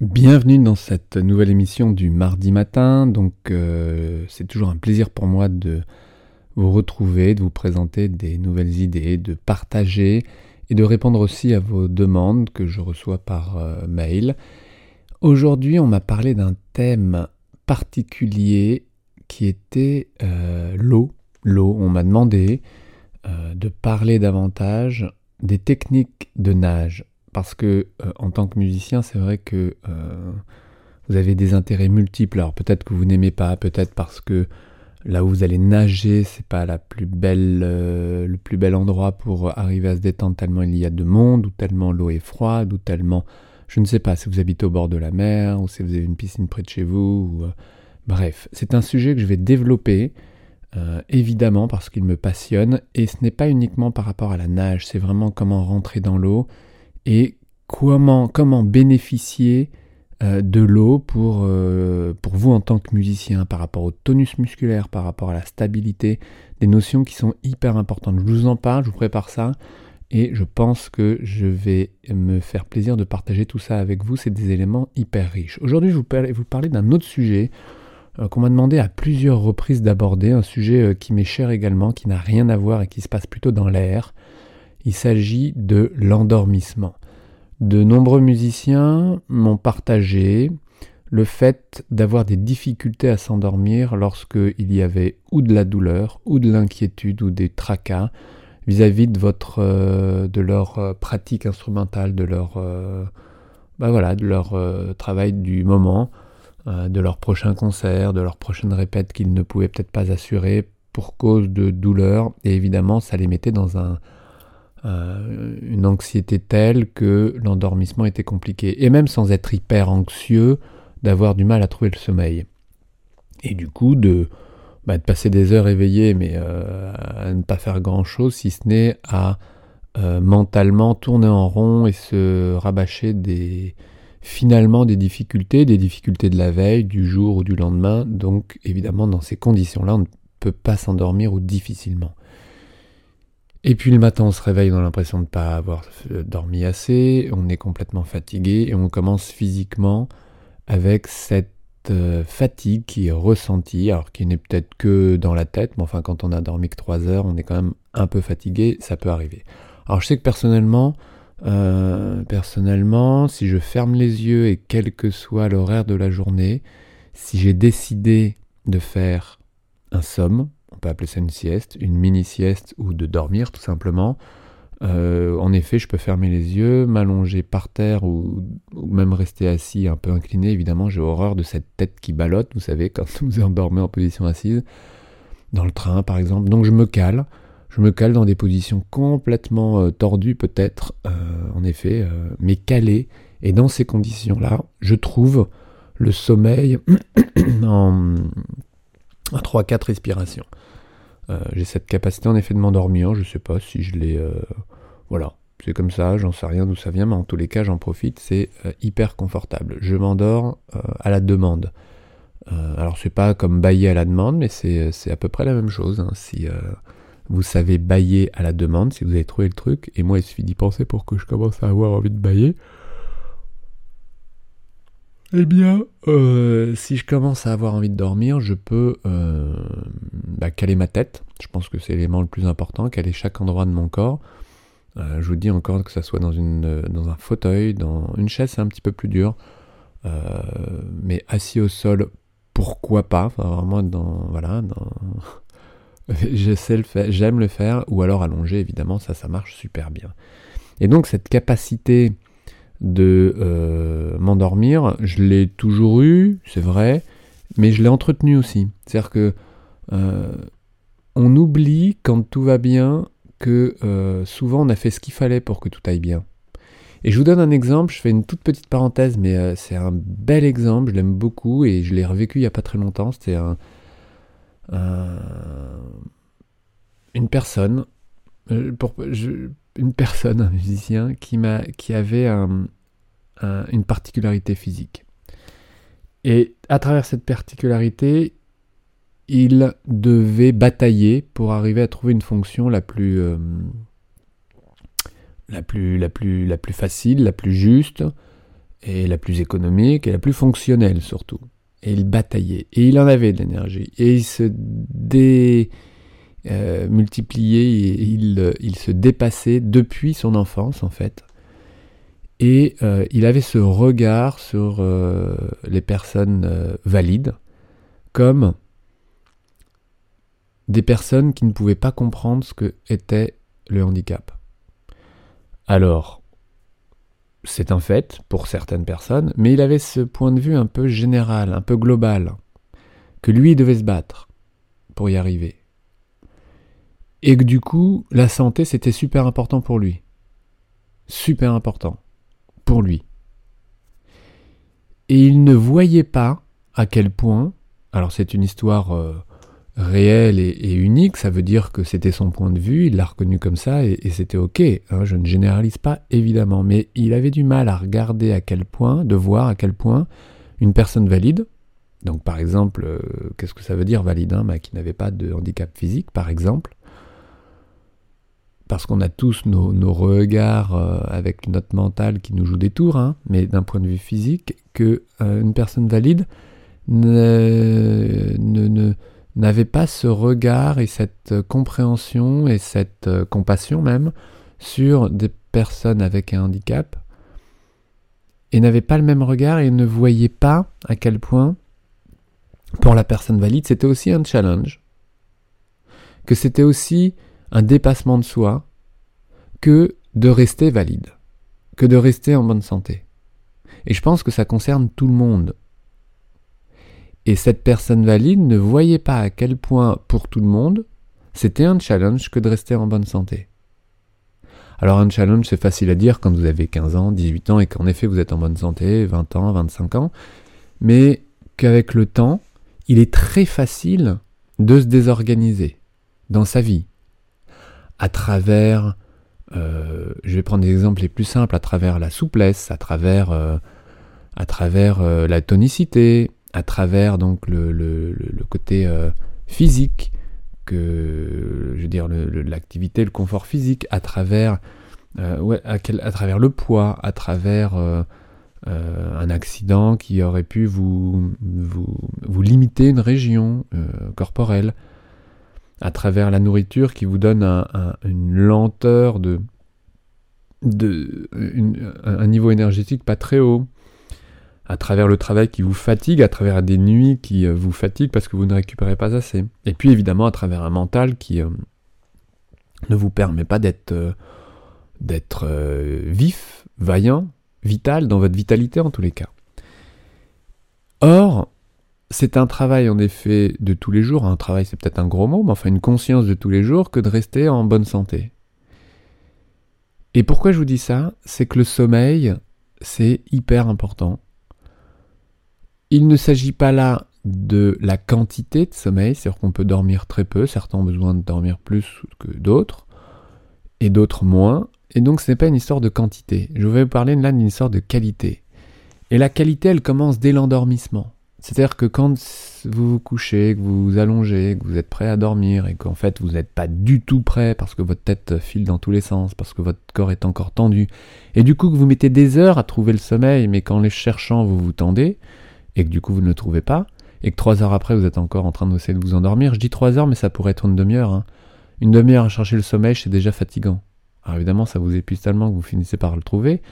Bienvenue dans cette nouvelle émission du mardi matin. Donc euh, c'est toujours un plaisir pour moi de vous retrouver, de vous présenter des nouvelles idées, de partager et de répondre aussi à vos demandes que je reçois par euh, mail. Aujourd'hui on m'a parlé d'un thème particulier qui était euh, l'eau. L'eau, on m'a demandé de parler davantage des techniques de nage parce que euh, en tant que musicien, c'est vrai que euh, vous avez des intérêts multiples. Alors peut-être que vous n'aimez pas, peut-être parce que là où vous allez nager, c'est pas la plus belle, euh, le plus bel endroit pour arriver à se détendre tellement il y a de monde, ou tellement l'eau est froide, ou tellement, je ne sais pas, si vous habitez au bord de la mer, ou si vous avez une piscine près de chez vous. bref, c'est un sujet que je vais développer. évidemment parce qu'il me passionne et ce n'est pas uniquement par rapport à la nage, c'est vraiment comment rentrer dans l'eau, et comment, bénéficier euh, de l'eau pour, euh, pour vous en tant que musicien par rapport au tonus musculaire, par rapport à la stabilité, des notions qui sont hyper importantes. Je vous en parle, je vous prépare ça et je pense que je vais me faire plaisir de partager tout ça avec vous. C'est des éléments hyper riches. Aujourd'hui, je vais vous parler d'un autre sujet euh, qu'on m'a demandé à plusieurs reprises d'aborder, un sujet qui m'est cher également, qui n'a rien à voir et qui se passe plutôt dans l'air il s'agit de l'endormissement. De nombreux musiciens m'ont partagé le fait d'avoir des difficultés à s'endormir lorsqu'il y avait ou de la douleur, ou de l'inquiétude, ou des tracas vis-à-vis de euh, de leur euh, pratique instrumentale, de leur euh, bah voilà, de leur travail du moment, de leur prochain concert, de leur prochaine répète qu'ils ne pouvaient peut-être pas assurer pour cause de douleur, et évidemment ça les mettait dans un, euh, une anxiété telle que l'endormissement était compliqué. Et même sans être hyper anxieux, d'avoir du mal à trouver le sommeil. Et du coup, de, bah, de passer des heures éveillées, mais euh, à ne pas faire grand-chose, si ce n'est à euh, mentalement tourner en rond et se rabâcher des, finalement des difficultés, des difficultés de la veille, du jour ou du lendemain. Donc évidemment, dans ces conditions-là, on ne peut pas s'endormir ou difficilement. Et puis le matin, on se réveille, a l'impression de ne pas avoir euh, dormi assez, on est complètement fatigué et on commence physiquement avec cette euh, fatigue qui est ressentie, alors qui n'est peut-être que dans la tête, mais enfin quand on a dormi que 3 heures, on est quand même un peu fatigué, ça peut arriver. Alors je sais que personnellement, euh, personnellement, si je ferme les yeux et quel que soit l'horaire de la journée, si j'ai décidé de faire un somme, on peut appeler ça une sieste, une mini-sieste ou de dormir tout simplement. Euh, en effet, je peux fermer les yeux, m'allonger par terre ou, même rester assis un peu incliné. Évidemment, j'ai horreur de cette tête qui ballotte, vous savez, quand vous endormez en position assise, dans le train par exemple. Donc je me cale, je me cale dans des positions complètement euh, tordues peut-être, euh, en effet, mais calées. Et dans ces conditions-là, je trouve le sommeil en, en 3-4 respirations. Euh, j'ai cette capacité en effet de m'endormir, je sais pas si je l'ai... Euh, voilà, c'est comme ça, j'en sais rien d'où ça vient, mais en tous les cas j'en profite, c'est euh, hyper confortable. Je m'endors à la demande. alors c'est pas comme bailler à la demande, mais c'est à peu près la même chose. Hein. Si vous savez bailler à la demande, si vous avez trouvé le truc, et moi il suffit d'y penser pour que je commence à avoir envie de bailler, eh bien, euh, si je commence à avoir envie de dormir, je peux euh, bah, caler ma tête. Je pense que c'est l'élément le plus important, caler chaque endroit de mon corps. Euh, je vous dis encore que ça soit dans, un fauteuil, dans une chaise, c'est un petit peu plus dur. mais assis au sol, pourquoi pas? Enfin, vraiment, dans, voilà, dans... le faire, j'aime le faire, ou alors allongé, évidemment, ça, ça marche super bien. Et donc, cette capacité de euh, m'endormir. Je l'ai toujours eu, c'est vrai, mais je l'ai entretenu aussi. C'est-à-dire que euh, on oublie quand tout va bien que euh, souvent on a fait ce qu'il fallait pour que tout aille bien. Et je vous donne un exemple, je fais une toute petite parenthèse, mais c'est un bel exemple, je l'aime beaucoup et je l'ai revécu il n'y a pas très longtemps. C'était un, une personne, pour, je, une personne, un musicien, qui, m'a, qui avait une particularité physique. Et à travers cette particularité, il devait batailler pour arriver à trouver une fonction la plus, euh, la plus, la plus, la plus facile, la plus juste, et la plus économique et la plus fonctionnelle surtout. Et il bataillait, et il en avait de l'énergie, et il se dé... Euh, multipliait, et il, il, se dépassait depuis son enfance en fait. Et euh, il avait ce regard sur euh, les personnes valides comme des personnes qui ne pouvaient pas comprendre ce que était le handicap. Alors, c'est un fait pour certaines personnes, mais il avait ce point de vue un peu général, un peu global, que lui devait se battre pour y arriver. Et que du coup, la santé, c'était super important pour lui. Super important. Pour lui. Et il ne voyait pas à quel point, alors c'est une histoire euh, réel et, unique, ça veut dire que c'était son point de vue, il l'a reconnu comme ça et, c'était ok. Hein, je ne généralise pas évidemment, mais il avait du mal à regarder à quel point, de voir à quel point une personne valide, donc par exemple, euh, qu'est-ce que ça veut dire valide, hein, qui n'avait pas de handicap physique par exemple, parce qu'on a tous nos, regards euh, avec notre mental qui nous joue des tours, hein, mais d'un point de vue physique, que euh, une personne valide n'avait pas ce regard et cette compréhension et cette euh, compassion même sur des personnes avec un handicap et n'avait pas le même regard et ne voyait pas à quel point pour la personne valide c'était aussi un challenge, que c'était aussi un dépassement de soi que de rester valide, que de rester en bonne santé. Et je pense que ça concerne tout le monde et cette personne valide ne voyait pas à quel point, pour tout le monde, c'était un challenge que de rester en bonne santé. Alors un challenge, c'est facile à dire quand vous avez 15 ans, 18 ans et qu'en effet vous êtes en bonne santé, 20 ans, 25 ans, mais qu'avec le temps, il est très facile de se désorganiser dans sa vie, à travers, euh, je vais prendre des exemples les plus simples, à travers la souplesse, à travers, euh, à travers euh, la tonicité, à travers donc le, le, le côté physique, que je veux dire l'activité, le, confort physique, à travers, ouais, à, à, travers le poids, à travers un accident qui aurait pu vous, vous, vous limiter une région corporelle, à travers la nourriture qui vous donne un, un, une lenteur de, un niveau énergétique pas très haut, à travers le travail qui vous fatigue, à travers des nuits qui euh, vous fatiguent parce que vous ne récupérez pas assez. Et puis évidemment à travers un mental qui euh, ne vous permet pas d'être euh, d'être vif, vaillant, vital, dans votre vitalité en tous les cas. Or, c'est un travail en effet de tous les jours, un travail c'est peut-être un gros mot, mais enfin une conscience de tous les jours que de rester en bonne santé. Et pourquoi je vous dis ça? C'est que le sommeil, c'est hyper important il ne s'agit pas là de la quantité de sommeil, c'est-à-dire qu'on peut dormir très peu, certains ont besoin de dormir plus que d'autres, et d'autres moins, et donc ce n'est pas une histoire de quantité. Je vais vous parler là d'une histoire de qualité. Et la qualité, elle commence dès l'endormissement. C'est-à-dire que quand vous vous couchez, que vous vous allongez, que vous êtes prêt à dormir et qu'en fait vous n'êtes pas du tout prêt parce que votre tête file dans tous les sens, parce que votre corps est encore tendu, et du coup que vous mettez des heures à trouver le sommeil, mais qu'en les cherchant vous vous tendez, et que du coup vous ne le trouvez pas, et que trois heures après vous êtes encore en train d'essayer de vous endormir, je dis trois heures mais ça pourrait être une demi-heure. Hein. Une demi-heure à chercher le sommeil c'est déjà fatigant. Alors évidemment ça vous épuise tellement que vous finissez par le trouver,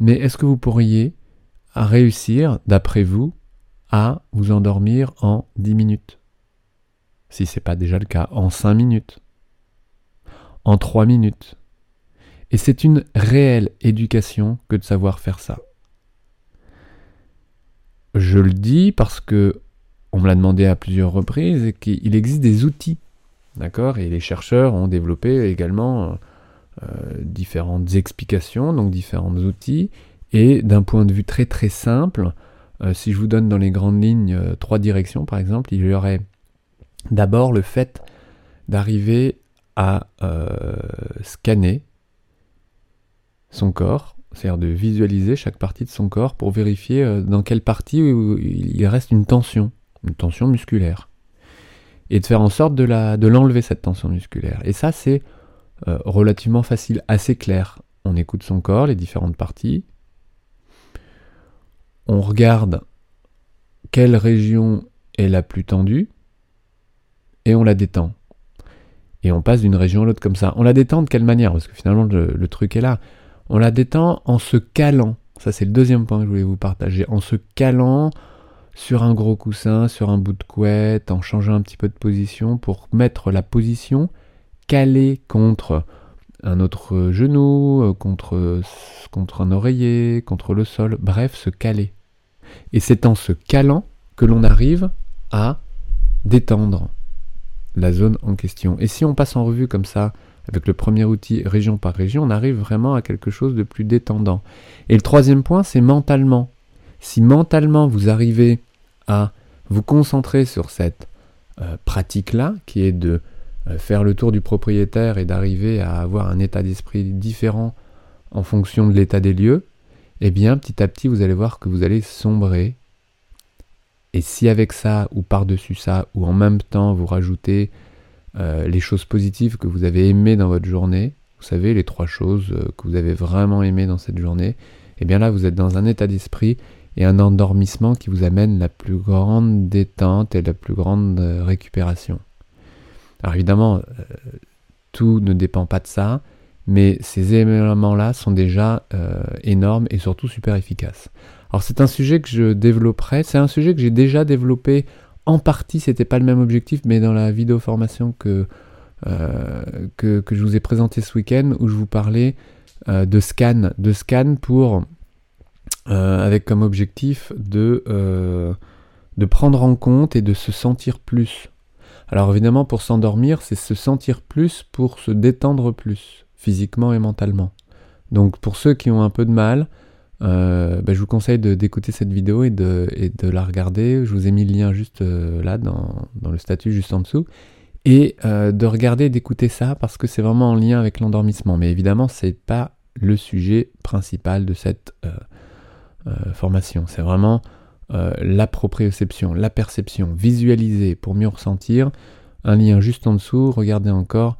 mais est-ce que vous pourriez réussir, d'après vous, à vous endormir en dix minutes Si ce n'est pas déjà le cas, en cinq minutes, en trois minutes. Et c'est une réelle éducation que de savoir faire ça. Je le dis parce que on me l'a demandé à plusieurs reprises et qu'il existe des outils, d'accord Et les chercheurs ont développé également euh, différentes explications, donc différents outils. Et d'un point de vue très très simple, si je vous donne dans les grandes lignes euh, trois directions, par exemple, il y aurait d'abord le fait d'arriver à scanner son corps c'est-à-dire de visualiser chaque partie de son corps pour vérifier euh, dans quelle partie il reste une tension, une tension musculaire. Et de faire en sorte de, l'enlever, cette tension musculaire. Et ça, c'est euh, relativement facile, assez clair. On écoute son corps, les différentes parties. On regarde quelle région est la plus tendue et on la détend. Et on passe d'une région à l'autre comme ça. On la détend de quelle manière? Parce que finalement, le, truc est là. On la détend en se calant. Ça, c'est le deuxième point que je voulais vous partager. En se calant sur un gros coussin, sur un bout de couette, en changeant un petit peu de position pour mettre la position calée contre un autre genou, euh, contre, contre un oreiller, contre le sol, bref, se caler. Et c'est en se calant que l'on arrive à détendre la zone en question. Et si on passe en revue comme ça, avec le premier outil région par région, on arrive vraiment à quelque chose de plus détendant. Et le troisième point, c'est mentalement. Si mentalement vous arrivez à vous concentrer sur cette euh, pratique-là, qui est de euh, faire le tour du propriétaire et d'arriver à avoir un état d'esprit différent en fonction de l'état des lieux, eh bien petit à petit vous allez voir que vous allez sombrer. Et si avec ça, ou par-dessus ça, ou en même temps vous rajoutez euh, les choses positives que vous avez aimées dans votre journée, vous savez, les trois choses euh, que vous avez vraiment aimées dans cette journée, eh bien là vous êtes dans un état d'esprit et un endormissement qui vous amène la plus grande détente et la plus grande euh, récupération. Alors évidemment, tout ne dépend pas de ça, mais ces éléments-là sont déjà euh, énormes et surtout super efficaces. Alors c'est un sujet que je développerai, c'est un sujet que j'ai déjà développé en partie, c'était pas le même objectif, mais dans la vidéo formation que, euh, que, je vous ai présenté ce week-end, où je vous parlais euh, de scan, de scan pour, avec comme objectif de, de prendre en compte et de se sentir plus. Alors évidemment, pour s'endormir, c'est se sentir plus pour se détendre plus physiquement et mentalement. Donc pour ceux qui ont un peu de mal, euh, bah, je vous conseille d'écouter cette vidéo et de, de, la regarder. Je vous ai mis le lien juste euh, là, dans, le statut juste en dessous. Et euh, de regarder et d'écouter ça parce que c'est vraiment en lien avec l'endormissement. Mais évidemment, c'est pas le sujet principal de cette formation. C'est vraiment la proprioception, la perception, visualiser pour mieux ressentir. Un lien juste en dessous, regardez encore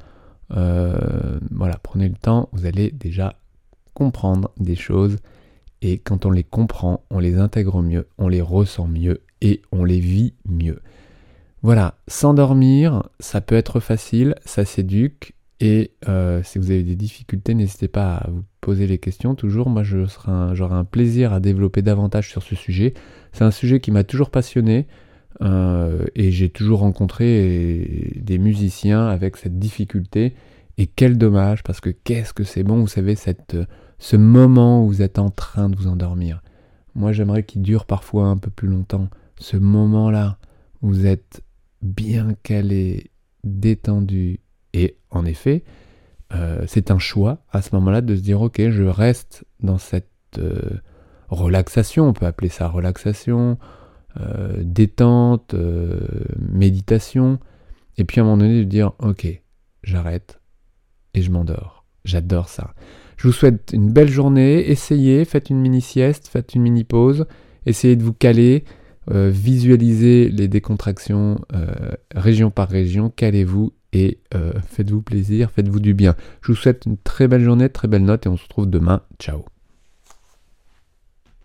euh, voilà, prenez le temps, vous allez déjà comprendre des choses et quand on les comprend, on les intègre mieux, on les ressent mieux et on les vit mieux. Voilà, s'endormir, ça peut être facile, ça s'éduque et euh, si vous avez des difficultés, n'hésitez pas à vous poser les questions. Toujours, moi, j'aurai un plaisir à développer davantage sur ce sujet. C'est un sujet qui m'a toujours passionné. Euh, et j'ai toujours rencontré des musiciens avec cette difficulté. Et quel dommage, parce que qu'est-ce que c'est bon, vous savez, cette, ce moment où vous êtes en train de vous endormir. Moi, j'aimerais qu'il dure parfois un peu plus longtemps. Ce moment-là, vous êtes bien calé, détendu. Et en effet, euh, c'est un choix à ce moment-là de se dire, ok, je reste dans cette euh, relaxation, on peut appeler ça relaxation, euh, détente, méditation, et puis à un moment donné de dire ok, j'arrête et je m'endors. J'adore ça. Je vous souhaite une belle journée, essayez, faites une mini sieste, faites une mini pause, essayez de vous caler, visualisez les décontractions région par région, calez-vous et faites-vous plaisir, faites-vous du bien. Je vous souhaite une très belle journée, très belle note et on se retrouve demain. Ciao